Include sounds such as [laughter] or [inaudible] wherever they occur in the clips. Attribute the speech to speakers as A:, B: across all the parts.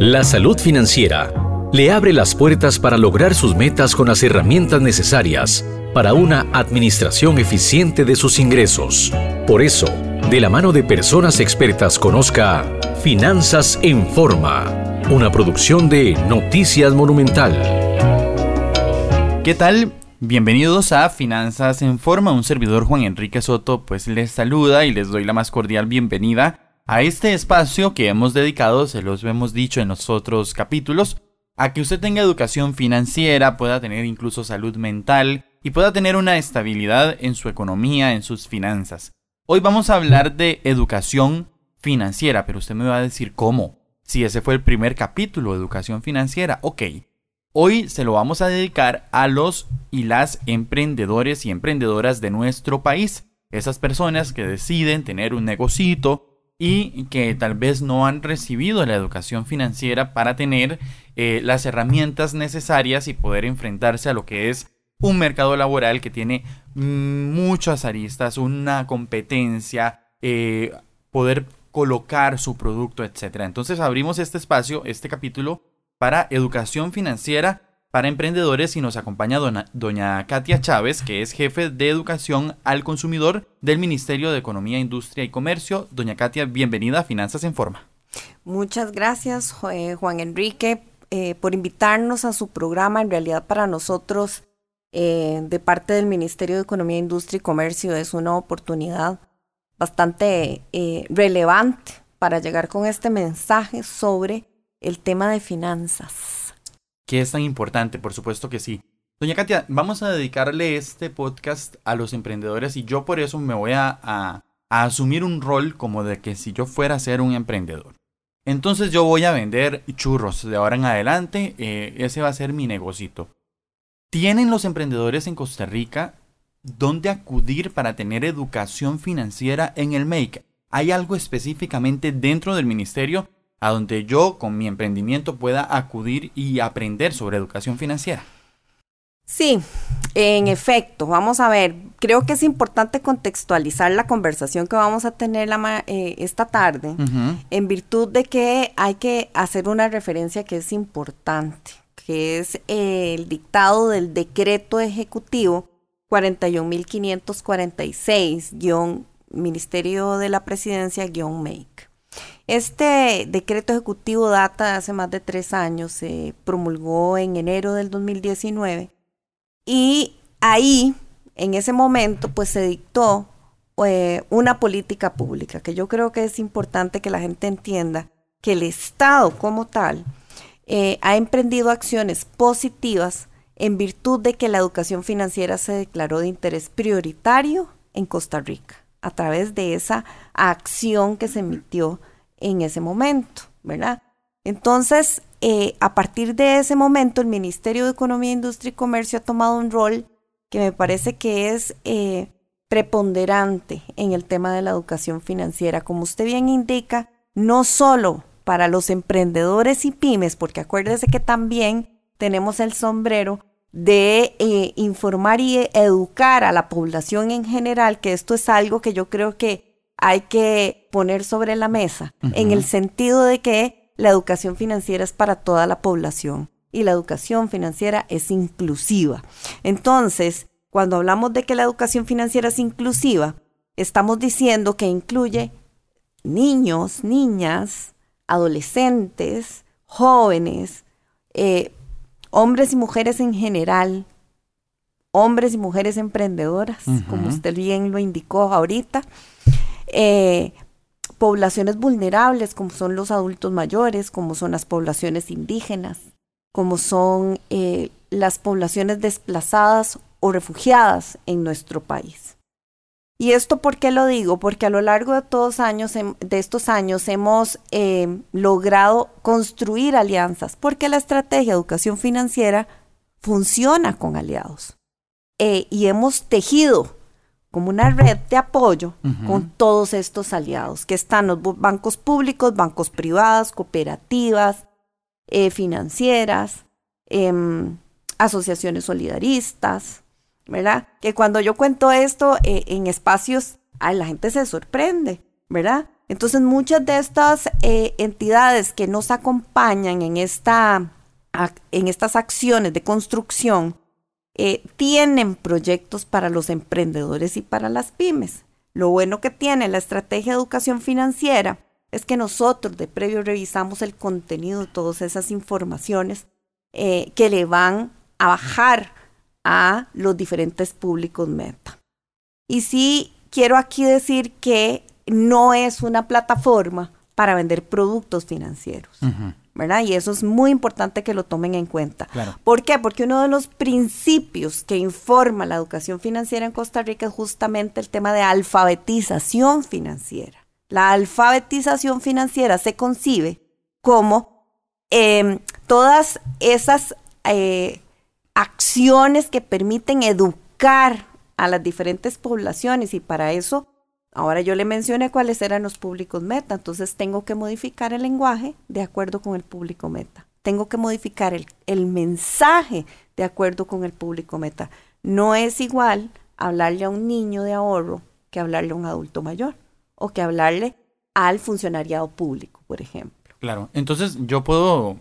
A: La salud financiera le abre las puertas para lograr sus metas con las herramientas necesarias para una administración eficiente de sus ingresos. Por eso, de la mano de personas expertas conozca Finanzas en Forma, una producción de Noticias Monumental.
B: ¿Qué tal? Bienvenidos a Finanzas en Forma, un servidor Juan Enrique Soto pues les saluda y les doy la más cordial bienvenida a este espacio que hemos dedicado, se los hemos dicho en los otros capítulos, a que usted tenga educación financiera, pueda tener incluso salud mental y pueda tener una estabilidad en su economía, en sus finanzas. Hoy vamos a hablar de educación financiera, pero usted me va a decir cómo. Si ese fue el primer capítulo, educación financiera, ok. Hoy se lo vamos a dedicar a los y las emprendedores y emprendedoras de nuestro país. Esas personas que deciden tener un negocito y que tal vez no han recibido la educación financiera para tener eh, las herramientas necesarias y poder enfrentarse a lo que es un mercado laboral que tiene muchas aristas, una competencia, eh, poder colocar su producto, etc. Entonces abrimos este espacio, este capítulo, para educación financiera para emprendedores y nos acompaña doña Katia Chávez, que es jefe de educación al consumidor del Ministerio de Economía, Industria y Comercio. Doña Katia, bienvenida a Finanzas en Forma.
C: Muchas gracias, Juan Enrique, eh, por invitarnos a su programa. En realidad para nosotros eh, de parte del Ministerio de Economía, Industria y Comercio es una oportunidad bastante eh, relevante para llegar con este mensaje sobre el tema de finanzas.
B: ¿Qué es tan importante? Por supuesto que sí. Doña Katia, vamos a dedicarle este podcast a los emprendedores y yo por eso me voy a, asumir un rol como de que si yo fuera a ser un emprendedor. Entonces yo voy a vender churros de ahora en adelante, eh, ese va a ser mi negocito. ¿Tienen los emprendedores en Costa Rica dónde acudir para tener educación financiera en el MAKE? ¿Hay algo específicamente dentro del ministerio a donde yo con mi emprendimiento pueda acudir y aprender sobre educación financiera?
C: Sí, en efecto, vamos a ver, creo que es importante contextualizar la conversación que vamos a tener eh, esta tarde en virtud de que hay que hacer una referencia que es importante que es el dictado del decreto ejecutivo 41.546, Ministerio de la Presidencia, MAKE. Este decreto ejecutivo data de hace más de tres años, se promulgó en enero del 2019 y ahí, en ese momento, pues se dictó eh, una política pública, que yo creo que es importante que la gente entienda que el Estado como tal eh, ha emprendido acciones positivas en virtud de que la educación financiera se declaró de interés prioritario en Costa Rica a través de esa acción que se emitió en ese momento, ¿verdad? Entonces, eh, a partir de ese momento, el Ministerio de Economía, Industria y Comercio ha tomado un rol que me parece que es eh, preponderante en el tema de la educación financiera. Como usted bien indica, no solo para los emprendedores y pymes, porque acuérdese que también tenemos el sombrero de eh, informar y educar a la población en general, que esto es algo que yo creo que hay que poner sobre la mesa, en el sentido de que la educación financiera es para toda la población y la educación financiera es inclusiva. Entonces, cuando hablamos de que la educación financiera es inclusiva, estamos diciendo que incluye niños, niñas, adolescentes, jóvenes, eh, hombres y mujeres en general, hombres y mujeres emprendedoras, como usted bien lo indicó ahorita, eh, poblaciones vulnerables, como son los adultos mayores, como son las poblaciones indígenas, como son eh, las poblaciones desplazadas o refugiadas en nuestro país. ¿Y esto por qué lo digo? Porque a lo largo de, todos años, de estos años hemos eh, logrado construir alianzas, porque la estrategia de educación financiera funciona con aliados. Eh, y hemos tejido como una red de apoyo con todos estos aliados, que están los bancos públicos, bancos privados, cooperativas, eh, financieras, em, asociaciones solidaristas, ¿verdad? Que cuando yo cuento esto eh, en espacios, la gente se sorprende, ¿verdad? Entonces muchas de estas eh, entidades que nos acompañan en, esta, en estas acciones de construcción eh, tienen proyectos para los emprendedores y para las pymes. Lo bueno que tiene la estrategia de educación financiera es que nosotros de previo revisamos el contenido de todas esas informaciones eh, que le van a bajar a los diferentes públicos meta. Y sí quiero aquí decir que no es una plataforma para vender productos financieros. ¿Verdad? Y eso es muy importante que lo tomen en cuenta. ¿Por qué? Porque uno de los principios que informa la educación financiera en Costa Rica es justamente el tema de alfabetización financiera. La alfabetización financiera se concibe como em, todas esas eh, acciones que permiten educar a las diferentes poblaciones y para eso Ahora yo le mencioné cuáles eran los públicos meta, entonces tengo que modificar el lenguaje de acuerdo con el público meta. Tengo que modificar el, el mensaje de acuerdo con el público meta. No es igual hablarle a un niño de ahorro que hablarle a un adulto mayor o que hablarle al funcionariado público, por ejemplo.
B: Claro, entonces yo puedo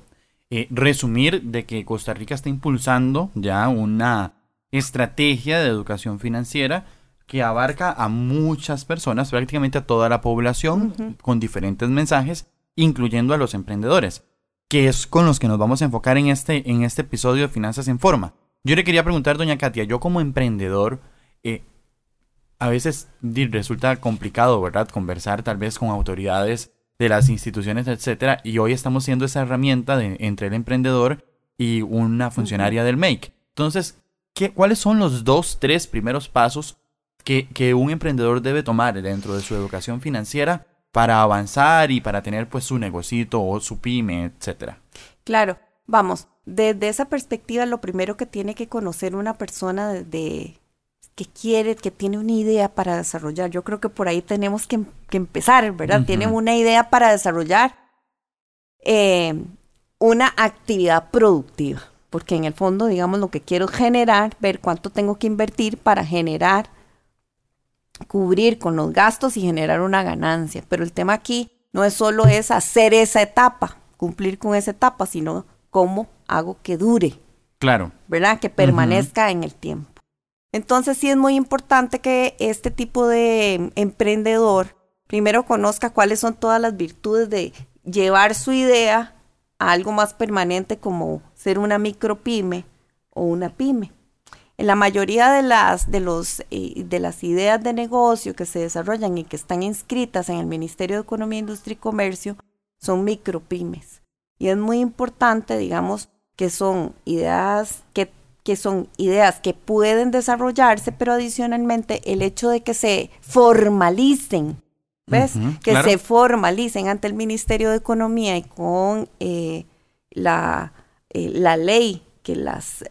B: eh, resumir de que Costa Rica está impulsando ya una estrategia de educación financiera que abarca a muchas personas, prácticamente a toda la población, con diferentes mensajes, incluyendo a los emprendedores, que es con los que nos vamos a enfocar en este, en este episodio de Finanzas en Forma. Yo le quería preguntar, doña Katia, yo como emprendedor, eh, a veces resulta complicado, ¿verdad? Conversar tal vez con autoridades de las instituciones, etcétera, y hoy estamos siendo esa herramienta de, entre el emprendedor y una funcionaria del MAKE. Entonces, ¿qué, ¿cuáles son los dos, tres primeros pasos que, un emprendedor debe tomar dentro de su educación financiera para avanzar y para tener pues su negocito o su pyme, etcétera.
C: Claro, vamos, desde esa perspectiva lo primero que tiene que conocer una persona de, que quiere, que tiene una idea para desarrollar, yo creo que por ahí tenemos que, empezar, ¿verdad? Tiene una idea para desarrollar eh, una actividad productiva, porque en el fondo, digamos, lo que quiero generar, ver cuánto tengo que invertir para generar cubrir con los gastos y generar una ganancia. Pero el tema aquí no es solo es hacer esa etapa, cumplir con esa etapa, sino cómo hago que dure.
B: Claro.
C: ¿Verdad? Que permanezca en el tiempo. Entonces sí es muy importante que este tipo de emprendedor primero conozca cuáles son todas las virtudes de llevar su idea a algo más permanente como ser una micropyme o una pyme. En la mayoría de las, de, los, eh, de las ideas de negocio que se desarrollan y que están inscritas en el Ministerio de Economía, Industria y Comercio son micropymes. Y es muy importante, digamos, que son ideas que, que son ideas que pueden desarrollarse, pero adicionalmente el hecho de que se formalicen, ¿ves? que se formalicen ante el Ministerio de Economía y con eh, la, eh, la ley que las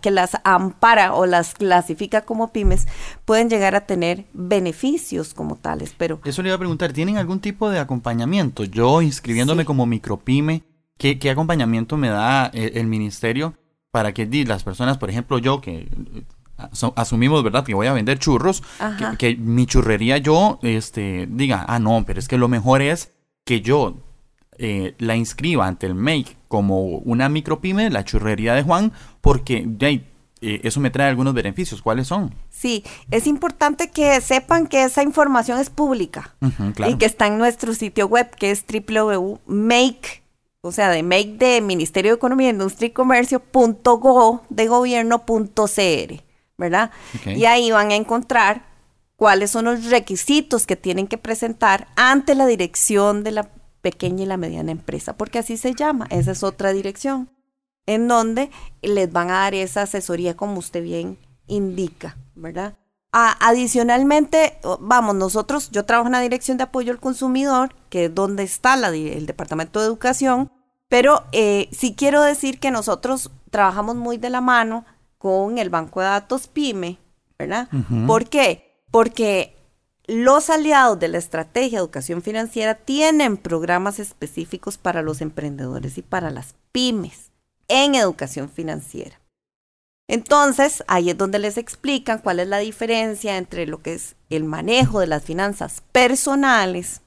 C: que las ampara o las clasifica como pymes, pueden llegar a tener beneficios como tales. Pero
B: eso le iba a preguntar, ¿tienen algún tipo de acompañamiento? Yo inscribiéndome como micropyme, ¿qué, ¿qué, acompañamiento me da el, ministerio para que las personas, por ejemplo, yo que asumimos, ¿verdad? Que voy a vender churros, que, mi churrería yo, este, diga, ah, no, pero es que lo mejor es que yo eh, la inscriba ante el MAKE como una micropyme, la churrería de Juan, porque de eh, eso me trae algunos beneficios. ¿Cuáles son?
C: Sí, es importante que sepan que esa información es pública y que está en nuestro sitio web que es www.make, o sea, de make de Ministerio de Economía, Industria y Comercio, de gobierno.cr, ¿verdad? Y ahí van a encontrar cuáles son los requisitos que tienen que presentar ante la dirección de la pequeña y la mediana empresa, porque así se llama, esa es otra dirección, en donde les van a dar esa asesoría como usted bien indica, ¿verdad? adicionalmente, vamos, nosotros, yo trabajo en la Dirección de Apoyo al Consumidor, que es donde está la, el Departamento de Educación, pero eh, sí quiero decir que nosotros trabajamos muy de la mano con el Banco de Datos PYME, ¿verdad? ¿Por qué? Porque los aliados de la estrategia de educación financiera tienen programas específicos para los emprendedores y para las pymes en educación financiera. Entonces, ahí es donde les explican cuál es la diferencia entre lo que es el manejo de las finanzas personales.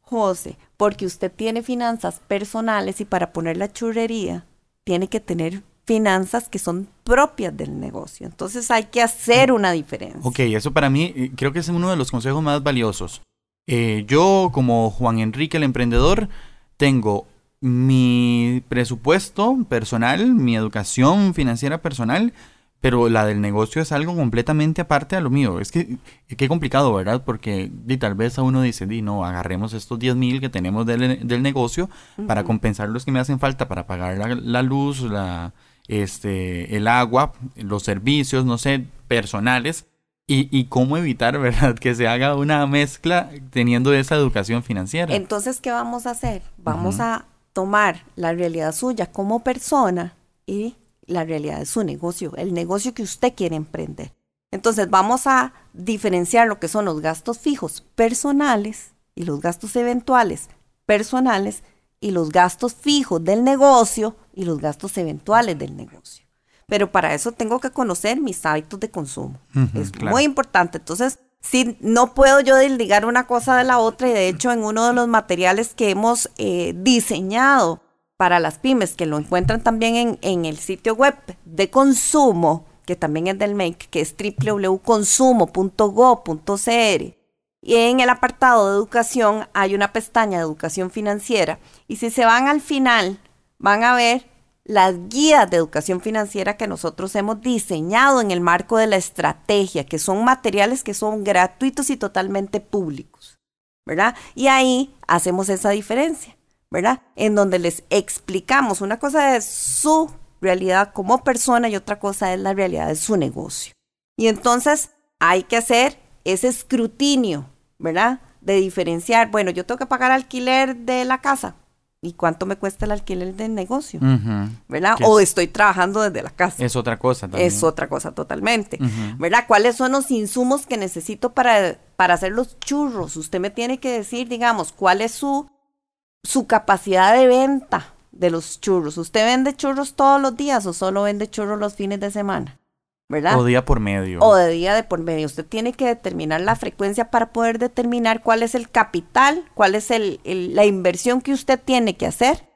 C: José, porque usted tiene finanzas personales y para poner la churrería tiene que tener finanzas que son propias del negocio. Entonces hay que hacer una diferencia.
B: Ok, eso para mí eh, creo que es uno de los consejos más valiosos. Eh, yo como Juan Enrique el emprendedor tengo mi presupuesto personal, mi educación financiera personal, pero la del negocio es algo completamente aparte a lo mío. Es que qué complicado, ¿verdad? Porque tal vez a uno dice, di, no, agarremos estos 10 mil que tenemos del, del negocio para compensar los que me hacen falta para pagar la, la, luz, la, este, el agua, los servicios, no sé, personales. Y, y, cómo evitar, [laughs] ¿verdad? Que se haga una mezcla teniendo esa educación financiera.
C: Entonces, ¿qué vamos a hacer? Vamos a tomar la realidad suya como persona y la realidad de su negocio, el negocio que usted quiere emprender. Entonces vamos a diferenciar lo que son los gastos fijos personales y los gastos eventuales personales y los gastos fijos del negocio y los gastos eventuales del negocio. Pero para eso tengo que conocer mis hábitos de consumo. es muy importante. Entonces, si no puedo yo desligar una cosa de la otra y de hecho en uno de los materiales que hemos eh, diseñado para las pymes, que lo encuentran también en, el sitio web de consumo, que también es del MAKE, que es www.consumo.go.cr. Y en el apartado de educación hay una pestaña de educación financiera. Y si se van al final, van a ver las guías de educación financiera que nosotros hemos diseñado en el marco de la estrategia, que son materiales que son gratuitos y totalmente públicos, ¿verdad? Y ahí hacemos esa diferencia. ¿verdad? En donde les explicamos una cosa es su realidad como persona y otra cosa es la realidad de su negocio. Y entonces hay que hacer ese escrutinio, ¿verdad? De diferenciar, bueno, yo tengo que pagar alquiler de la casa. ¿Y cuánto me cuesta el alquiler del negocio? ¿Verdad? O estoy trabajando desde la casa.
B: Es otra cosa también.
C: Es otra cosa totalmente. ¿Verdad? ¿Cuáles son los insumos que necesito para, para hacer los churros? Usted me tiene que decir, digamos, cuál es su su capacidad de venta de los churros. ¿Usted vende churros todos los días o solo vende churros los fines de semana? ¿Verdad?
B: O día por medio.
C: O de día de por medio. Usted tiene que determinar la frecuencia para poder determinar cuál es el capital, cuál es el, la inversión que usted tiene que hacer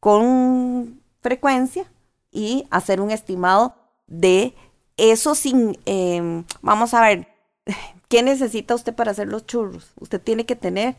C: con frecuencia y hacer un estimado de eso sin, em, vamos a ver, [laughs] ¿qué necesita usted para hacer los churros? Usted tiene que tener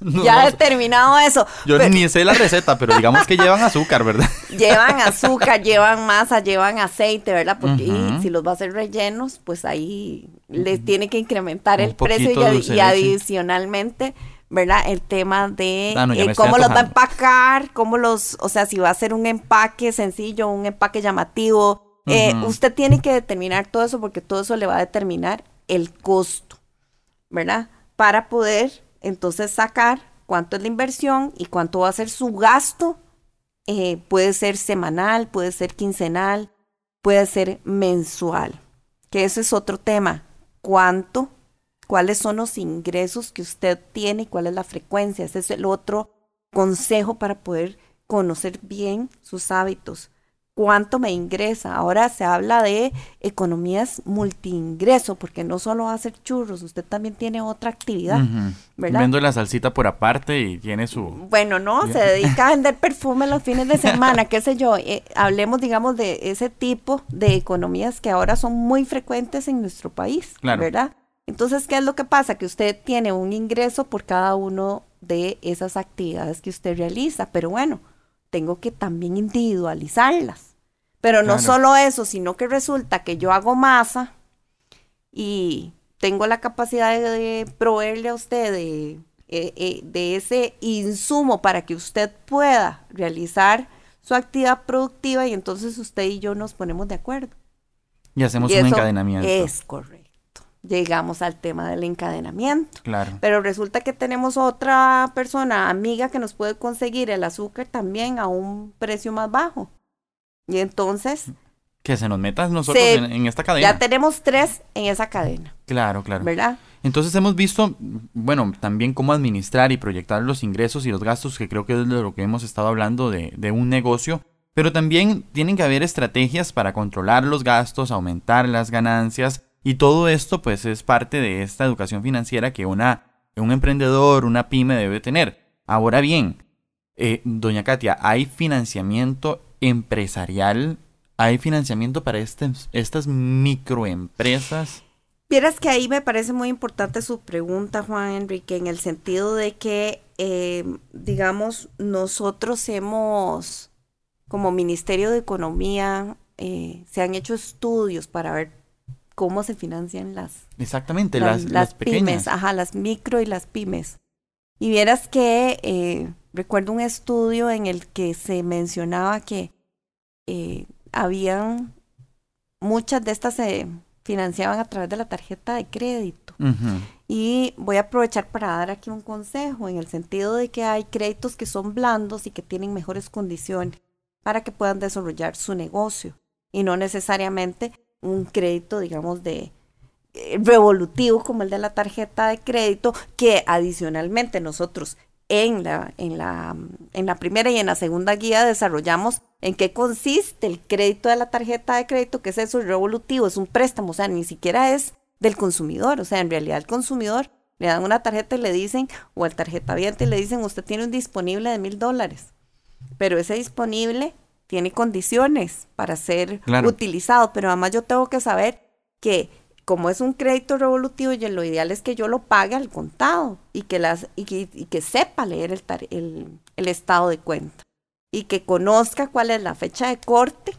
C: [laughs] ya he terminado eso.
B: Yo ni sé la receta, pero digamos que llevan azúcar, ¿verdad? [laughs]
C: Llevan azúcar, llevan masa, llevan aceite, ¿verdad? Porque si los va a hacer rellenos, pues ahí les tiene que incrementar el precio y, adicionalmente, ¿verdad? El tema de ah, eh, cómo los va a empacar, cómo los, o sea, si va a ser un empaque sencillo, un empaque llamativo. Eh, usted tiene que determinar todo eso porque todo eso le va a determinar el costo, ¿verdad? Para poder entonces sacar cuánto es la inversión y cuánto va a ser su gasto. Eh, puede ser semanal, puede ser quincenal, puede ser mensual. Que ese es otro tema. ¿Cuánto? ¿Cuáles son los ingresos que usted tiene y cuál es la frecuencia? Ese es el otro consejo para poder conocer bien sus hábitos cuánto me ingresa. Ahora se habla de economías multiingreso, porque no solo hacer churros, usted también tiene otra actividad,
B: ¿verdad? Vendo la salsita por aparte y tiene su...
C: Bueno, no, se dedica a vender perfume los fines de semana, qué sé yo. Eh, hablemos, digamos, de ese tipo de economías que ahora son muy frecuentes en nuestro país, ¿verdad? Entonces, ¿qué es lo que pasa? Que usted tiene un ingreso por cada uno de esas actividades que usted realiza, pero bueno, tengo que también individualizarlas. Pero no solo eso, sino que resulta que yo hago masa y tengo la capacidad de, proveerle a usted de, eh, eh, de, ese insumo para que usted pueda realizar su actividad productiva y entonces usted y yo nos ponemos de acuerdo.
B: Y hacemos un encadenamiento.
C: Es correcto. Llegamos al tema del encadenamiento.
B: Claro.
C: Pero resulta que tenemos otra persona, amiga, que nos puede conseguir el azúcar también a un precio más bajo. Y entonces...
B: Que se nos metan nosotros en, esta cadena.
C: Ya tenemos tres en esa cadena.
B: Claro, claro.
C: ¿Verdad?
B: Entonces hemos visto, bueno, también cómo administrar y proyectar los ingresos y los gastos, que creo que es de lo que hemos estado hablando de, de un negocio, Pero también tienen que haber estrategias para controlar los gastos, aumentar las ganancias y todo esto pues es parte de esta educación financiera que una, un emprendedor, una pyme debe tener. Ahora bien, eh, doña Katia, ¿hay financiamiento empresarial? ¿Hay financiamiento para este, estas microempresas?
C: Vieras que ahí me parece muy importante su pregunta, Juan Enrique, en el sentido de que, eh, digamos, nosotros hemos, como Ministerio de Economía, eh, se han hecho estudios para ver cómo se financian las,
B: Exactamente, las,
C: pymes, ajá, las micro y las pymes. Y vieras que eh, recuerdo un estudio en el que se mencionaba que eh, habían muchas de estas se financiaban a través de la tarjeta de crédito. Y voy a aprovechar para dar aquí un consejo en el sentido de que hay créditos que son blandos y que tienen mejores condiciones para que puedan desarrollar su negocio y no necesariamente un crédito, digamos, de eh, revolutivo como el de la tarjeta de crédito, que adicionalmente nosotros en la, en la, en la primera y en la segunda guía desarrollamos en qué consiste el crédito de la tarjeta de crédito, que es eso, revolutivo, es un préstamo, o sea, ni siquiera es del consumidor, o sea, en realidad el consumidor le dan una tarjeta y le dicen, o el tarjeta abierta y le dicen, usted tiene un disponible de mil dólares, pero ese disponible tiene condiciones para ser utilizado, pero además yo tengo que saber que como es un crédito revolutivo, yo, lo ideal es que yo lo pague al contado y que, las, y que, sepa leer el, el, estado de cuenta y que conozca cuál es la fecha de corte,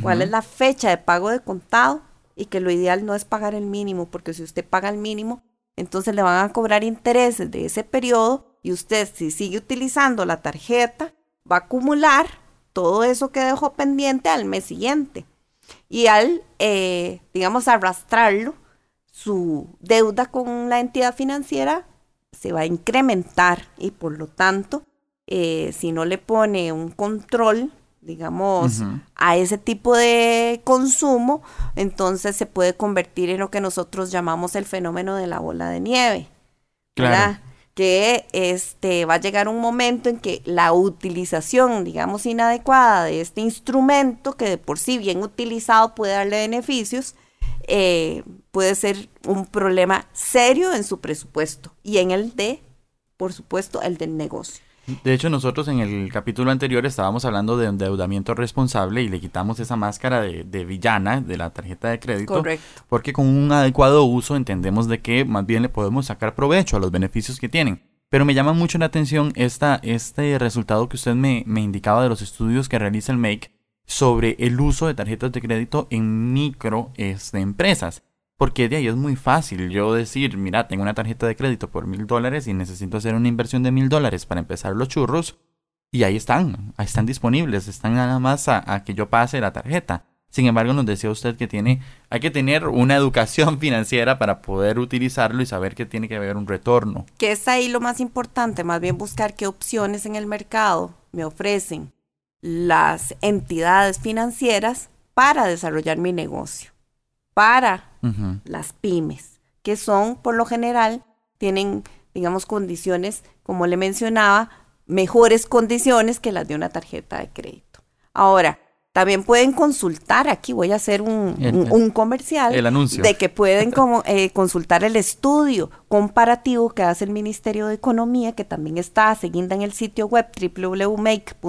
C: cuál es la fecha de pago de contado y que lo ideal no es pagar el mínimo, porque si usted paga el mínimo, entonces le van a cobrar intereses de ese periodo y usted si sigue utilizando la tarjeta va a acumular todo eso que dejó pendiente al mes siguiente. Y al, eh, digamos, arrastrarlo, su deuda con la entidad financiera se va a incrementar y por lo tanto, eh, si no le pone un control, digamos, a ese tipo de consumo, entonces se puede convertir en lo que nosotros llamamos el fenómeno de la bola de nieve. Claro que este, va a llegar un momento en que la utilización, digamos, inadecuada de este instrumento, que de por sí bien utilizado puede darle beneficios, eh, puede ser un problema serio en su presupuesto y en el de, por supuesto, el del negocio.
B: De hecho, nosotros en el capítulo anterior estábamos hablando de endeudamiento responsable y le quitamos esa máscara de, villana de la tarjeta de crédito.
C: Correcto.
B: Porque con un adecuado uso entendemos de que más bien le podemos sacar provecho a los beneficios que tienen. Pero me llama mucho la atención esta, este resultado que usted me, me indicaba de los estudios que realiza el MAKE sobre el uso de tarjetas de crédito en micro este, empresas. Porque de ahí es muy fácil yo decir, mira, tengo una tarjeta de crédito por mil dólares y necesito hacer una inversión de mil dólares para empezar los churros. Y ahí están, ahí están disponibles, están nada más a, que yo pase la tarjeta. Sin embargo, nos decía usted que tiene, hay que tener una educación [laughs] financiera para poder utilizarlo y saber que tiene que haber un retorno.
C: Que es ahí lo más importante, más bien buscar qué opciones en el mercado me ofrecen las entidades financieras para desarrollar mi negocio para las pymes, que son, por lo general, tienen, digamos, condiciones, como le mencionaba, mejores condiciones que las de una tarjeta de crédito. Ahora, también pueden consultar, aquí voy a hacer un, comercial,
B: el anuncio.
C: de que pueden [laughs] como, eh, consultar el estudio comparativo que hace el Ministerio de Economía, que también está seguida en el sitio web www.make.go.cr,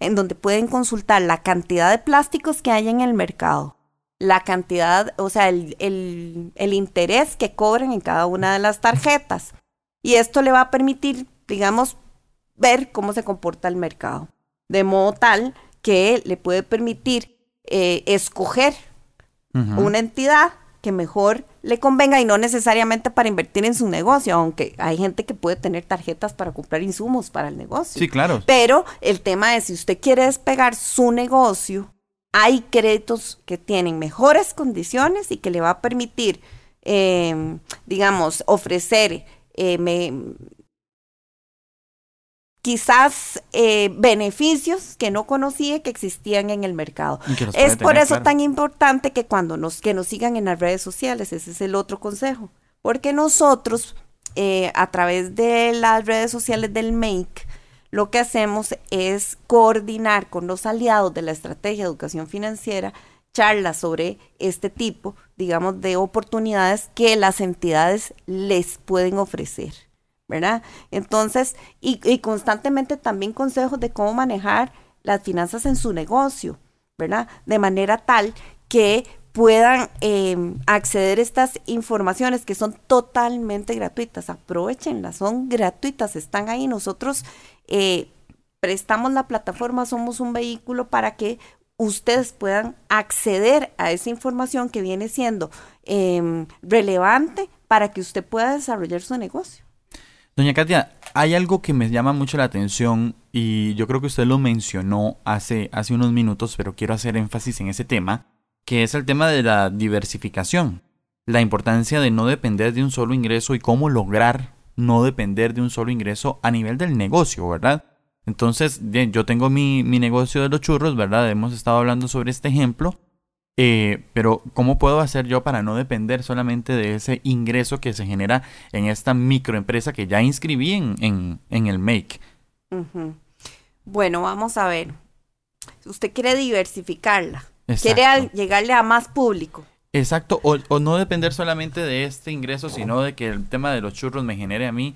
C: en donde pueden consultar la cantidad de plásticos que hay en el mercado, la cantidad, o sea, el, el, interés que cobran en cada una de las tarjetas. Y esto le va a permitir, digamos, ver cómo se comporta el mercado. De modo tal que le puede permitir eh, escoger una entidad que mejor le convenga y no necesariamente para invertir en su negocio, aunque hay gente que puede tener tarjetas para comprar insumos para el negocio.
B: Sí, claro.
C: Pero el tema es, si usted quiere despegar su negocio, hay créditos que tienen mejores condiciones y que le va a permitir, em, digamos, ofrecer eh, quizás eh, beneficios que no conocía que existían en el mercado. Es por eso tan importante que cuando nos, que nos sigan en las redes sociales, ese es el otro consejo, porque nosotros eh, a través de las redes sociales del MAKE, lo que hacemos es coordinar con los aliados de la estrategia de educación financiera charlas sobre este tipo, digamos, de oportunidades que las entidades les pueden ofrecer, ¿verdad? Entonces, y, constantemente también consejos de cómo manejar las finanzas en su negocio, ¿verdad? De manera tal que puedan em, acceder a estas informaciones que son totalmente gratuitas. Aprovechenlas, son gratuitas, están ahí. Nosotros eh, prestamos la plataforma, somos un vehículo para que ustedes puedan acceder a esa información que viene siendo em, relevante para que usted pueda desarrollar su negocio.
B: Doña Katia, hay algo que me llama mucho la atención y yo creo que usted lo mencionó hace, hace unos minutos, pero quiero hacer énfasis en ese tema, que es el tema de la diversificación, la importancia de no depender de un solo ingreso y cómo lograr no depender de un solo ingreso a nivel del negocio, ¿verdad? Entonces, bien, yo tengo mi, negocio de los churros, ¿verdad? Hemos estado hablando sobre este ejemplo. Eh, pero, ¿cómo puedo hacer yo para no depender solamente de ese ingreso que se genera en esta microempresa que ya inscribí en, el Make?
C: Bueno, vamos a ver. Usted quiere diversificarla. Quiere llegarle a más público.
B: Exacto, o, o, no depender solamente de este ingreso, sino de que el tema de los churros me genere a mí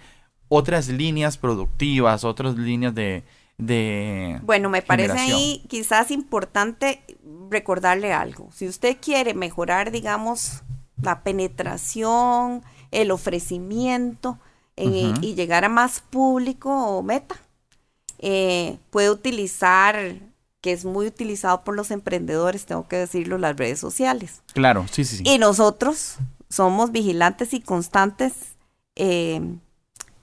B: otras líneas productivas, otras líneas de... de
C: bueno, me parece ahí quizás importante recordarle algo. Si usted quiere mejorar, digamos, la penetración, el ofrecimiento y llegar a más público o meta, eh, puede utilizar que es muy utilizado por los emprendedores, tengo que decirlo, las redes sociales.
B: Claro, sí, sí, sí.
C: Y nosotros somos vigilantes y constantes eh,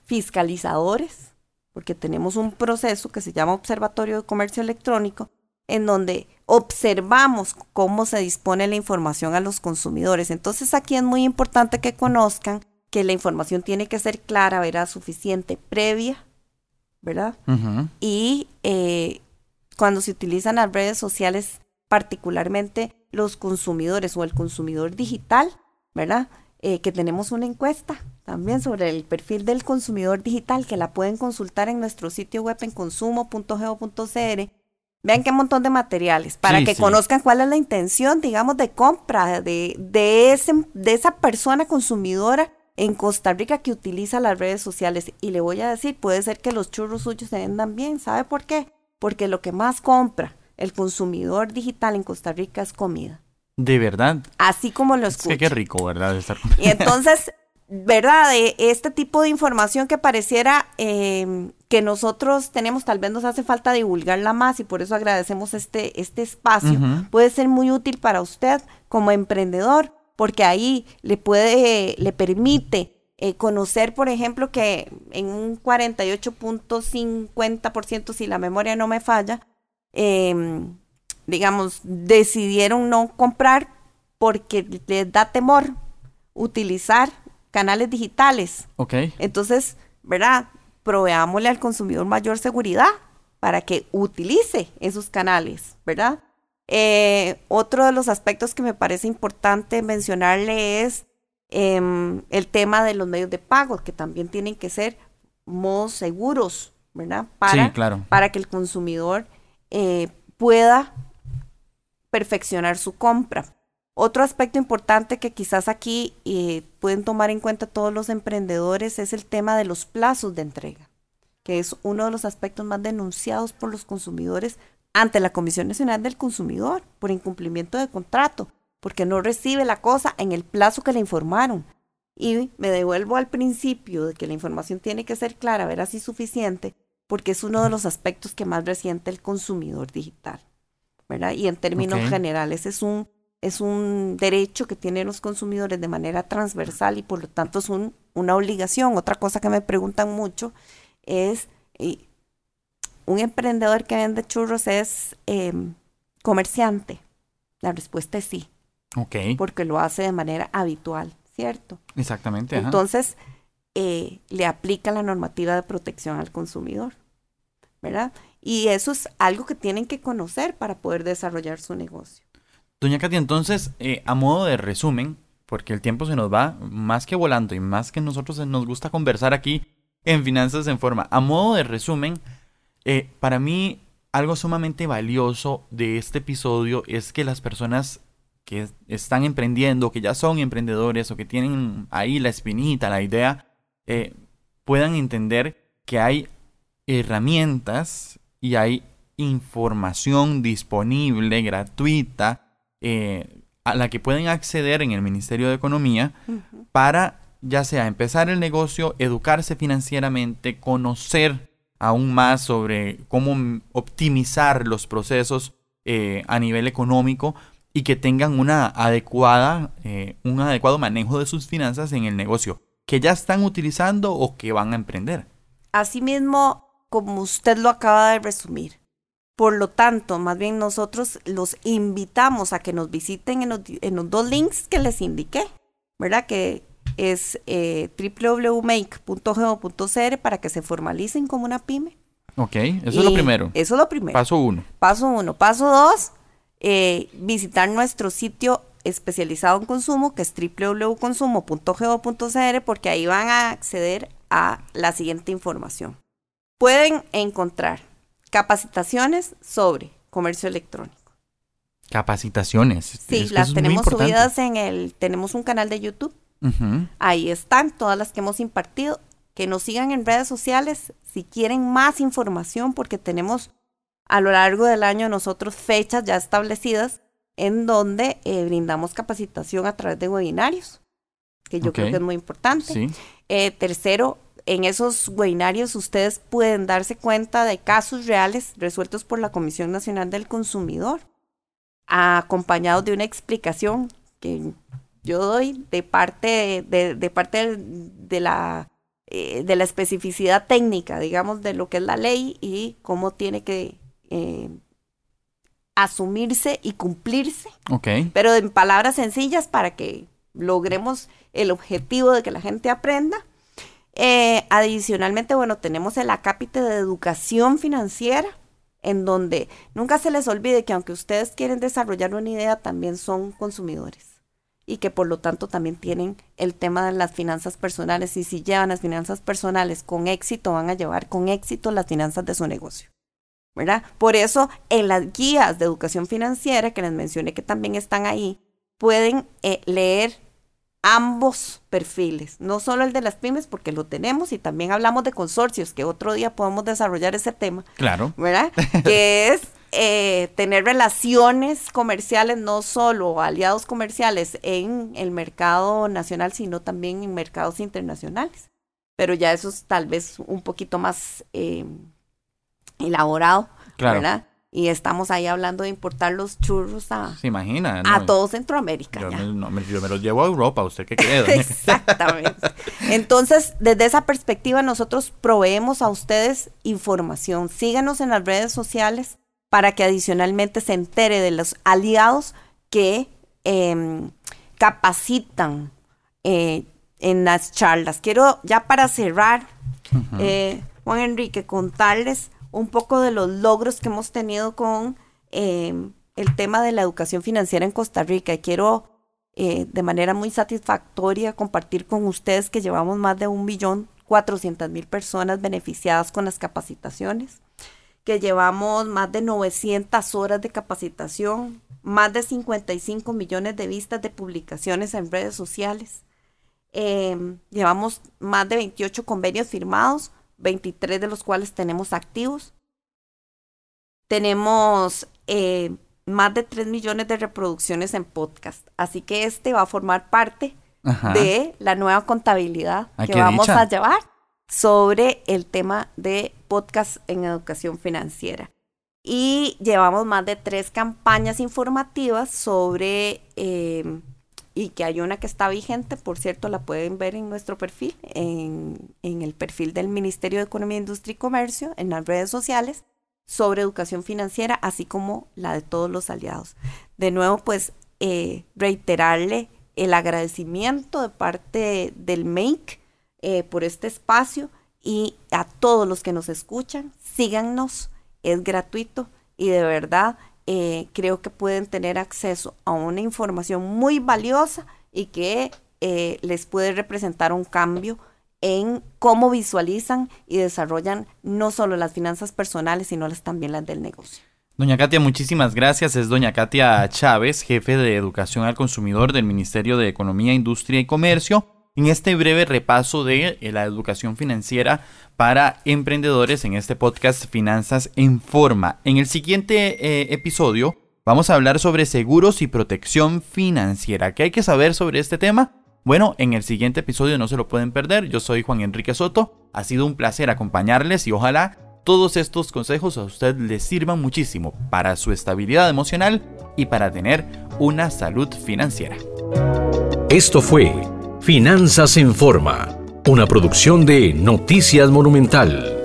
C: fiscalizadores, porque tenemos un proceso que se llama Observatorio de Comercio Electrónico, en donde observamos cómo se dispone la información a los consumidores. Entonces aquí es muy importante que conozcan que la información tiene que ser clara, verá, suficiente, previa, ¿verdad? Y eh, cuando se utilizan las redes sociales, particularmente los consumidores o el consumidor digital, ¿verdad? Eh, que tenemos una encuesta también sobre el perfil del consumidor digital que la pueden consultar en nuestro sitio web en consumo.geo.cr. Vean qué montón de materiales para que conozcan cuál es la intención, digamos, de compra de, de, ese, de esa persona consumidora en Costa Rica que utiliza las redes sociales. Y le voy a decir, puede ser que los churros suyos se vendan bien. ¿Sabe por qué? Porque lo que más compra el consumidor digital en Costa Rica es comida.
B: De verdad.
C: Así como lo escucho.
B: Es que qué rico, ¿verdad? Estar [laughs]
C: y entonces, ¿verdad? Este tipo de información que pareciera em, que nosotros tenemos, tal vez nos hace falta divulgarla más y por eso agradecemos este, este espacio. Puede ser muy útil para usted como emprendedor, porque ahí le puede, le permite eh, conocer, por ejemplo, que en un 48.50%, si la memoria no me falla, eh, digamos, decidieron no comprar porque les da temor utilizar canales digitales.
B: Ok.
C: Entonces, ¿verdad? Proveámosle al consumidor mayor seguridad para que utilice esos canales, ¿verdad? Eh, otro de los aspectos que me parece importante mencionarle es em, el tema de los medios de pago, que también tienen que ser modos seguros, ¿verdad? Para,
B: sí, claro.
C: para que el consumidor eh, pueda perfeccionar su compra. Otro aspecto importante que quizás aquí eh, pueden tomar en cuenta todos los emprendedores es el tema de los plazos de entrega, que es uno de los aspectos más denunciados por los consumidores ante la Comisión Nacional del Consumidor por incumplimiento de contrato, porque no recibe la cosa en el plazo que le informaron. Y me devuelvo al principio de que la información tiene que ser clara, ver así suficiente, porque es uno de los aspectos que más resiente el consumidor digital. ¿verdad? Y en términos generales es un, es un derecho que tienen los consumidores de manera transversal y por lo tanto es un, una obligación. Otra cosa que me preguntan mucho es, ¿un emprendedor que vende churros es em, comerciante? La respuesta es sí.
B: Ok.
C: Porque lo hace de manera habitual, ¿cierto?
B: Exactamente.
C: Entonces, eh, le aplica la normativa de protección al consumidor, ¿verdad? Y eso es algo que tienen que conocer para poder desarrollar su negocio.
B: Doña Katia, entonces, eh, a modo de resumen, porque el tiempo se nos va más que volando y más que nosotros nos gusta conversar aquí en Finanzas en Forma, a modo de resumen, Eh, para mí, algo sumamente valioso de este episodio es que las personas que están emprendiendo, que ya son emprendedores o que tienen ahí la espinita, la idea, eh, puedan entender que hay herramientas y hay información disponible, gratuita, eh, a la que pueden acceder en el Ministerio de Economía para ya sea empezar el negocio, educarse financieramente, conocer aún más sobre cómo optimizar los procesos eh, a nivel económico y que tengan una adecuada, eh, un adecuado manejo de sus finanzas en el negocio que ya están utilizando o que van a emprender.
C: Asimismo, como usted lo acaba de resumir. Por lo tanto, más bien nosotros los invitamos a que nos visiten en los, dos links que les indiqué, ¿verdad? Que es eh, www.make.geo.cr para que se formalicen como una pyme.
B: Ok, eso es lo primero.
C: Eso es lo primero.
B: Paso uno.
C: Paso uno. Paso dos, eh, visitar nuestro sitio especializado en consumo, que es www.consumo.geo.cr, porque ahí van a acceder a la siguiente información. Pueden encontrar capacitaciones sobre comercio electrónico.
B: Capacitaciones.
C: Sí, las tenemos subidas en el, tenemos un canal de YouTube. Ahí están todas las que hemos impartido. Que nos sigan en redes sociales si quieren más información, porque tenemos a lo largo del año nosotros fechas ya establecidas en donde eh, brindamos capacitación a través de webinarios, que yo creo que es muy importante. Eh, tercero, en esos webinarios ustedes pueden darse cuenta de casos reales resueltos por la Comisión Nacional del Consumidor, acompañados de una explicación que yo doy de parte de, parte de la eh, de la especificidad técnica, digamos, de lo que es la ley y cómo tiene que asumirse y cumplirse. Pero en palabras sencillas para que logremos el objetivo de que la gente aprenda. Eh, adicionalmente, bueno, tenemos el acápite de educación financiera, en donde nunca se les olvide que aunque ustedes quieren desarrollar una idea, también son consumidores y que por lo tanto también tienen el tema de las finanzas personales y si llevan las finanzas personales con éxito, van a llevar con éxito las finanzas de su negocio. Por eso, en las guías de educación financiera, que les mencioné que también están ahí, pueden eh, leer ambos perfiles, no solo el de las pymes, porque lo tenemos, y también hablamos de consorcios, que otro día podemos desarrollar ese tema.
B: Claro.
C: ¿Verdad? [laughs] que es eh, tener relaciones comerciales, no solo aliados comerciales en el mercado nacional, sino también en mercados internacionales. Pero ya eso es tal vez un poquito más... Eh, elaborado, ¿verdad? Y estamos ahí hablando de importar los churros a,
B: ¿Se imagina,
C: a todo Centroamérica.
B: Yo me, los llevo a Europa, ¿usted qué cree? [laughs]
C: Exactamente. Entonces, desde esa perspectiva, nosotros proveemos a ustedes información. Síganos en las redes sociales para que adicionalmente se entere de los aliados que em, capacitan eh, en las charlas. Quiero ya para cerrar, eh, Juan Enrique, contarles un poco de los logros que hemos tenido con eh, el tema de la educación financiera en Costa Rica. Y quiero eh, de manera muy satisfactoria compartir con ustedes que llevamos más de un millón cuatrocientas mil personas beneficiadas con las capacitaciones, que llevamos más de 900 horas de capacitación, más de 55 millones de vistas de publicaciones en redes sociales. Eh, llevamos más de 28 convenios firmados 23 de los cuales tenemos activos. Tenemos eh, más de 3 millones de reproducciones en podcast. Así que este va a formar parte de la nueva contabilidad que vamos a llevar sobre el tema de podcast en educación financiera. Y llevamos más de tres campañas informativas sobre eh, y que hay una que está vigente, por cierto, la pueden ver en nuestro perfil, en, el perfil del Ministerio de Economía, Industria y Comercio, en las redes sociales, sobre educación financiera, así como la de todos los aliados. De nuevo, pues, eh, reiterarle el agradecimiento de parte del MAKE eh, por este espacio y a todos los que nos escuchan, síganos, es gratuito y de verdad eh, creo que pueden tener acceso a una información muy valiosa y que eh, les puede representar un cambio en cómo visualizan y desarrollan no solo las finanzas personales, sino también las del negocio.
B: Doña Katia, muchísimas gracias. Es doña Katia Chávez, jefe de Educación al Consumidor del Ministerio de Economía, Industria y Comercio, en este breve repaso de eh, la educación financiera para emprendedores en este podcast Finanzas en Forma. En el siguiente eh, episodio vamos a hablar sobre seguros y protección financiera. ¿Qué hay que saber sobre este tema? Bueno, en el siguiente episodio no se lo pueden perder. Yo soy Juan Enrique Soto. Ha sido un placer acompañarles y ojalá todos estos consejos a usted le sirvan muchísimo para su estabilidad emocional y para tener una salud financiera.
A: Esto fue Finanzas en Forma, una producción de Noticias Monumental.